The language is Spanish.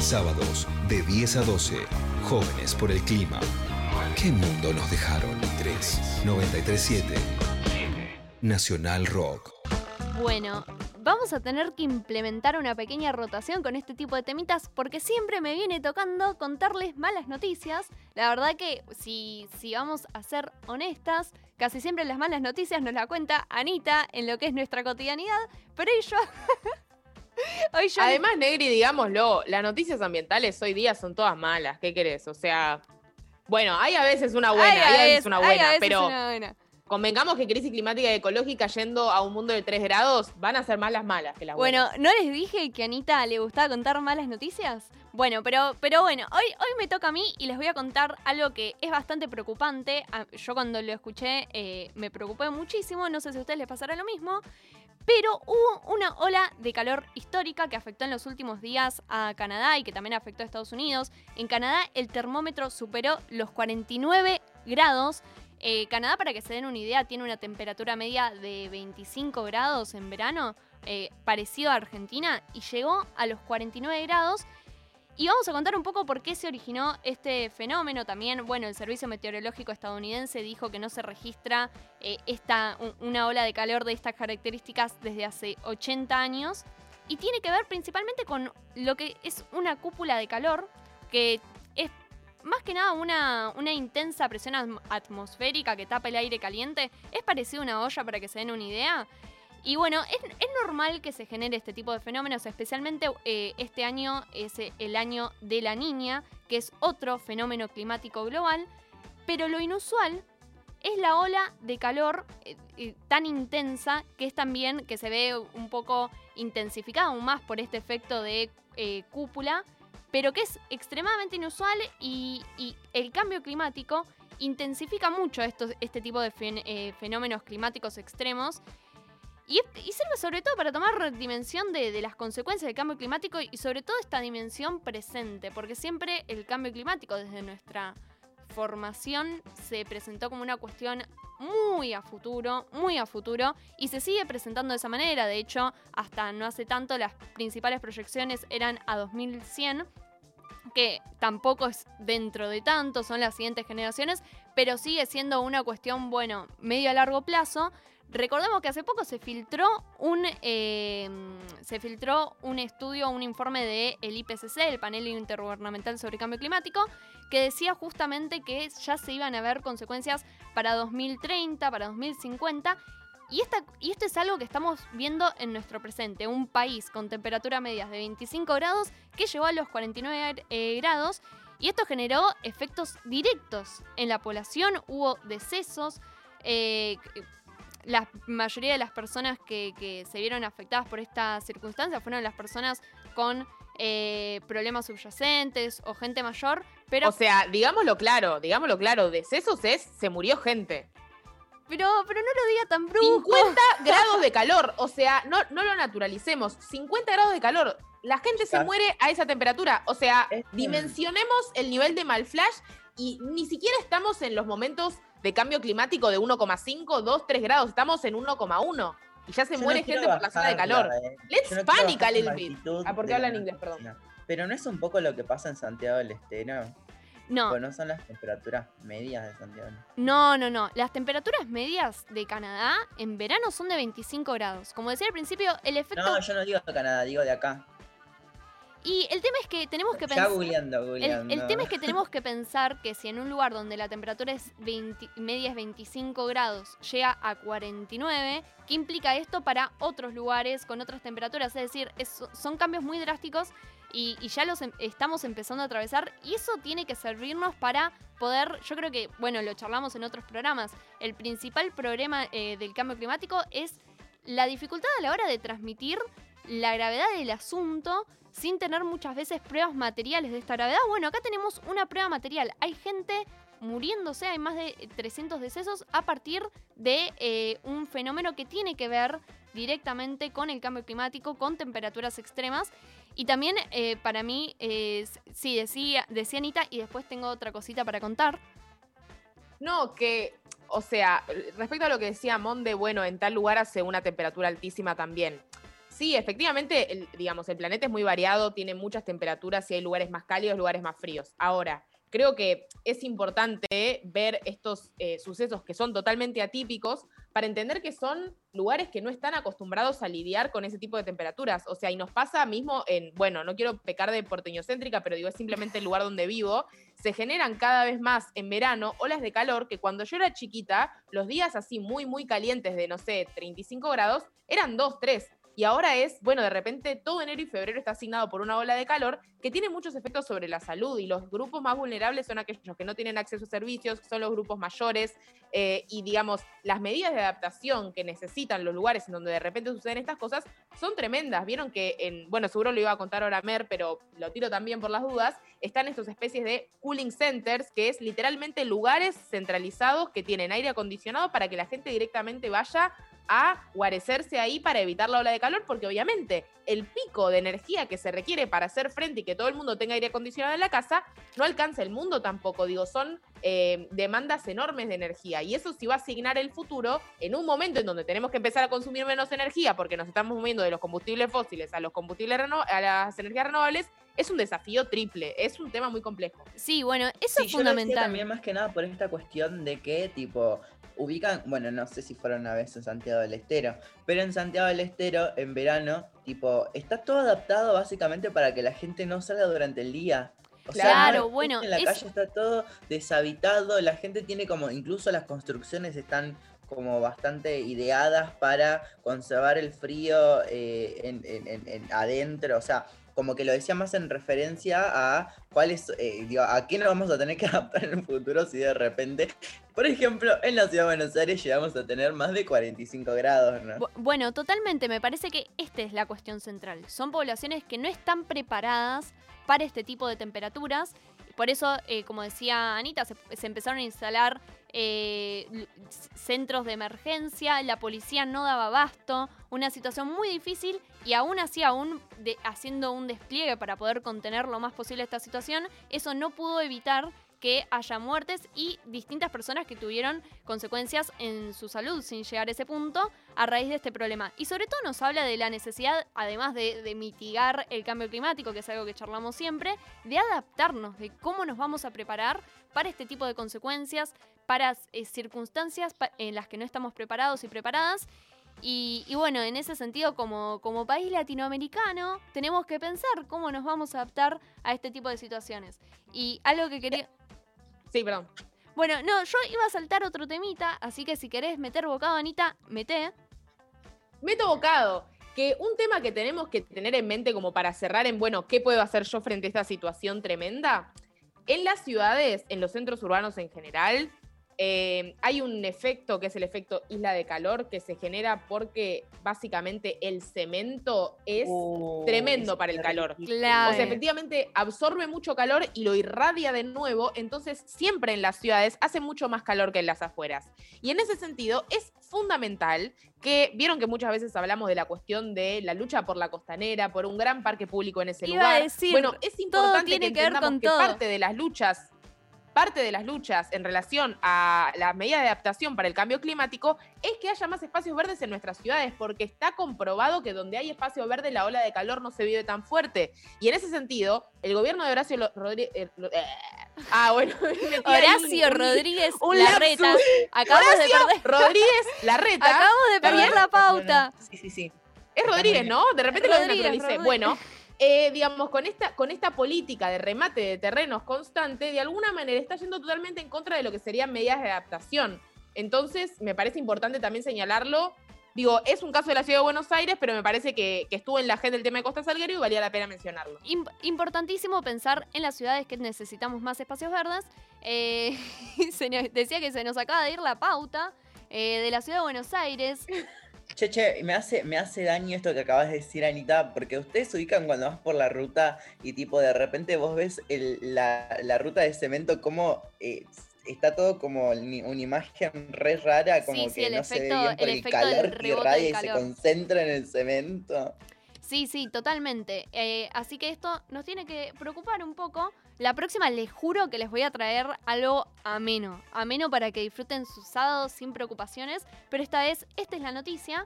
Sábados de 10 a 12. Jóvenes por el clima. ¿Qué mundo nos dejaron? 3 937 Nacional Rock. Bueno, vamos a tener que implementar una pequeña rotación con este tipo de temitas porque siempre me viene tocando contarles malas noticias. La verdad que si, si vamos a ser honestas, casi siempre las malas noticias nos la cuenta Anita en lo que es nuestra cotidianidad, pero yo... hoy yo Además, Negri, digámoslo, las noticias ambientales hoy día son todas malas. ¿Qué querés? O sea, bueno, hay a veces una buena, hay, a veces una buena, veces pero una buena. convengamos que crisis climática y ecológica yendo a un mundo de 3 grados van a ser más las malas que las Bueno, buenas. ¿no les dije que a Anita le gustaba contar malas noticias? Bueno, pero, pero bueno, hoy, hoy me toca a mí y les voy a contar algo que es bastante preocupante. Ah, Yo cuando lo escuché eh, me preocupé muchísimo, no sé si a ustedes les pasará lo mismo, pero hubo una ola de calor histórica que afectó en los últimos días a Canadá y que también afectó a Estados Unidos. En Canadá el termómetro superó los 49 grados. Eh, Canadá, para que se den una idea, tiene una temperatura media de 25 grados en verano, eh, parecido a Argentina, y llegó a los 49 grados. Y vamos a contar un poco por qué se originó este fenómeno. También, bueno, el Servicio Meteorológico estadounidense dijo que no se registra eh, esta, un- una ola de calor de estas características desde hace 80 años. Y tiene que ver principalmente con lo que es una cúpula de calor, que es más que nada una, una intensa presión atm- atmosférica que tapa el aire caliente. Es parecido a una olla para que se den una idea. Y bueno, es, es normal que se genere este tipo de fenómenos, especialmente eh, este año es eh, el año de la niña, que es otro fenómeno climático global, pero lo inusual es la ola de calor eh, tan intensa que es también que se ve un poco intensificada aún más por este efecto de cúpula, pero que es extremadamente inusual y, el cambio climático intensifica mucho estos, este tipo de fen- fenómenos climáticos extremos y, y sirve sobre todo para tomar dimensión de, de las consecuencias del cambio climático y sobre todo esta dimensión presente, porque siempre el cambio climático desde nuestra formación se presentó como una cuestión muy a futuro, muy a futuro, y se sigue presentando de esa manera. De hecho, hasta no hace tanto las principales proyecciones eran a 2100, que tampoco es dentro de tanto, son las siguientes generaciones, pero sigue siendo una cuestión, bueno, medio a largo plazo. Recordemos que hace poco se filtró un eh, se filtró un estudio, un informe de el IPCC, el panel intergubernamental sobre cambio climático, que decía justamente que ya se iban a ver consecuencias para 2030, para 2050. Y, esta, y esto es algo que estamos viendo en nuestro presente, un país con temperatura medias de 25 grados que llegó a los 49 eh, grados y esto generó efectos directos en la población, hubo decesos, eh, la mayoría de las personas que, que se vieron afectadas por esta circunstancia fueron las personas con eh, problemas subyacentes o gente mayor, pero, O sea, digámoslo claro, digámoslo claro, decesos es, se murió gente. pero, pero no lo diga tan brusco. 50 grados de calor, o sea, no, no lo naturalicemos, 50 grados de calor. La gente se muere a esa temperatura, o sea, dimensionemos el nivel de malflash y ni siquiera estamos en los momentos de cambio climático de 1,5, 2, 3 grados, estamos en 1,1 y ya se Yo muere gente por la zona de calor. eh. Let's no panic a little bit. Ah, porque hablan la inglés, perdón. Pero no es un poco lo que pasa en Santiago del Estero. No, no son las temperaturas medias de Santiago no, no, no. Las temperaturas medias de Canadá en verano son de 25 grados. Como decía al principio, el efecto... No, yo no digo de Canadá, digo de acá. Y el tema es que tenemos que pensar... googleando, El, googleando. el tema es que tenemos que pensar que si en un lugar donde la temperatura es 20 media es 25 grados llega a 49, ¿qué implica esto para otros lugares con otras temperaturas? Es decir, es- son cambios muy drásticos y, y ya los em- estamos empezando a atravesar y eso tiene que servirnos para poder, yo creo que, bueno, lo charlamos en otros programas, el principal problema eh, del cambio climático es la dificultad a la hora de transmitir la gravedad del asunto sin tener muchas veces pruebas materiales de esta gravedad. Bueno, acá tenemos una prueba material. Hay gente muriéndose, hay más de 300 decesos a partir de eh, un fenómeno que tiene que ver directamente con el cambio climático, con temperaturas extremas. Y también eh, para mí, sí, decía, decía Anita, y después tengo otra cosita para contar. No, que, o sea, respecto a lo que decía Monde, bueno, en tal lugar hace una temperatura altísima también. Sí, efectivamente, el- digamos, el planeta es muy variado, tiene muchas temperaturas y hay lugares más cálidos, lugares más fríos. Ahora, creo que es importante ver estos eh, sucesos que son totalmente atípicos para entender que son lugares que no están acostumbrados a lidiar con ese tipo de temperaturas. O sea, y nos pasa mismo en, bueno, no quiero pecar de porteñocéntrica, pero digo, es simplemente el lugar donde vivo, se generan cada vez más en verano olas de calor que cuando yo era chiquita, los días así muy, muy calientes de, no sé, 35 grados, eran 2, 3. Y ahora es, bueno, de repente todo enero y febrero está asignado por una ola de calor que tiene muchos efectos sobre la salud y los grupos más vulnerables son aquellos que no tienen acceso a servicios, son los grupos mayores eh, y digamos, las medidas de adaptación que necesitan los lugares en donde de repente suceden estas cosas son tremendas. Vieron que, en, bueno, seguro lo iba a contar ahora Mer, pero lo tiro también por las dudas, están estas especies de cooling centers, que es literalmente lugares centralizados que tienen aire acondicionado para que la gente directamente vaya a guarecerse ahí para evitar la ola de calor, porque obviamente el pico de energía que se requiere para hacer frente y que todo el mundo tenga aire acondicionado en la casa no alcanza el mundo tampoco. Digo, son eh, demandas enormes de energía y eso sí va a asignar el futuro en un momento en donde tenemos que empezar a consumir menos energía porque nos estamos moviendo de los combustibles fósiles a los combustibles a las energías renovables. Es un desafío triple, es un tema muy complejo. Sí, bueno, eso Sí, es yo lo decía fundamental. también más que nada por esta cuestión de que, tipo, ubican, bueno, no sé si fueron una vez en Santiago del Estero, pero en Santiago del Estero, en verano, tipo, está todo adaptado básicamente para que la gente no salga durante el día. O sea, no Claro, gente bueno, En la es- calle está todo deshabitado, la gente tiene como, incluso las construcciones están como bastante ideadas para conservar el frío eh, en, en- en- en- adentro, o sea, como que lo decía más en referencia a cuáles, eh, digo, a qué nos vamos a tener que adaptar en el futuro si de repente, por ejemplo, en la ciudad de Buenos Aires llegamos a tener más de 45 grados, ¿no? Bu- Bueno, totalmente, me parece que esta es la cuestión central. Son poblaciones que no están preparadas para este tipo de temperaturas. Por eso, eh, como decía Anita, se empezaron a instalar eh, centros de emergencia, la policía no daba abasto, una situación muy difícil y aún así, aún de- haciendo un despliegue para poder contener lo más posible esta situación, eso no pudo evitar que haya muertes y distintas personas que tuvieron consecuencias en su salud sin llegar a ese punto a raíz de este problema. Y sobre todo nos habla de la necesidad, además de, mitigar el cambio climático, que es algo que charlamos siempre, de adaptarnos, de cómo nos vamos a preparar para este tipo de consecuencias, para eh, circunstancias en las que no estamos preparados y preparadas. Y, y bueno, en ese sentido, como, como país latinoamericano, tenemos que pensar cómo nos vamos a adaptar a este tipo de situaciones. Y algo que quería... Sí, perdón. Bueno, no, yo iba a saltar otro temita, así que si querés meter bocado, Anita, meté. Meto bocado. Que un tema que tenemos que tener en mente como para cerrar en, bueno, ¿qué puedo hacer yo frente a esta situación tremenda? En las ciudades, en los centros urbanos en general, eh, hay un efecto que es el efecto isla de calor que se genera porque básicamente el cemento es Uh, tremendo para el calor. Claro. O sea, efectivamente absorbe mucho calor y lo irradia de nuevo, entonces siempre en las ciudades hace mucho más calor que en las afueras. Y en ese sentido es fundamental que, vieron que muchas veces hablamos de la cuestión de la lucha por la costanera, por un gran parque público en ese Iba a lugar. decir, bueno, es importante tiene que que ver entendamos con que todo. parte de las luchas parte de las luchas en relación a las medidas de adaptación para el cambio climático es que haya más espacios verdes en nuestras ciudades, porque está comprobado que donde hay espacio verde la ola de calor no se vive tan fuerte. Y en ese sentido, el gobierno de Horacio Rodríguez... ah, bueno. metí ahí un- Horacio un- Rodríguez un Larreta. Acabamos de perder. Rodríguez Larreta. Acabamos de ¿Está perder la pauta. Sí, sí, sí. Es Rodríguez, ¿no? De repente lo Rodríguez, desnaturalicé. Rodríguez. Bueno, eh, digamos, con esta, con esta política de remate de terrenos constante, de alguna manera está yendo totalmente en contra de lo que serían medidas de adaptación. Entonces, me parece importante también señalarlo. Digo, es un caso de la ciudad de Buenos Aires, pero me parece que, que estuvo en la agenda el tema de Costa Salguero y valía la pena mencionarlo. Im- importantísimo pensar en las ciudades que necesitamos más espacios verdes. Eh, decía que se nos acaba de ir la pauta eh, de la ciudad de Buenos Aires. Che, che, me hace, me hace daño esto que acabas de decir, Anita, porque ustedes se ubican cuando vas por la ruta y tipo de repente vos ves el- la, la ruta de cemento como eh, está todo como una imagen re rara, como Sí, sí, que no se ve bien por el calor que irradia y se concentra en el cemento. Sí, sí, totalmente. Eh, así que esto nos tiene que preocupar un poco. La próxima les juro que les voy a traer algo ameno. Ameno para que disfruten sus sábados sin preocupaciones. Pero esta vez, esta es la noticia.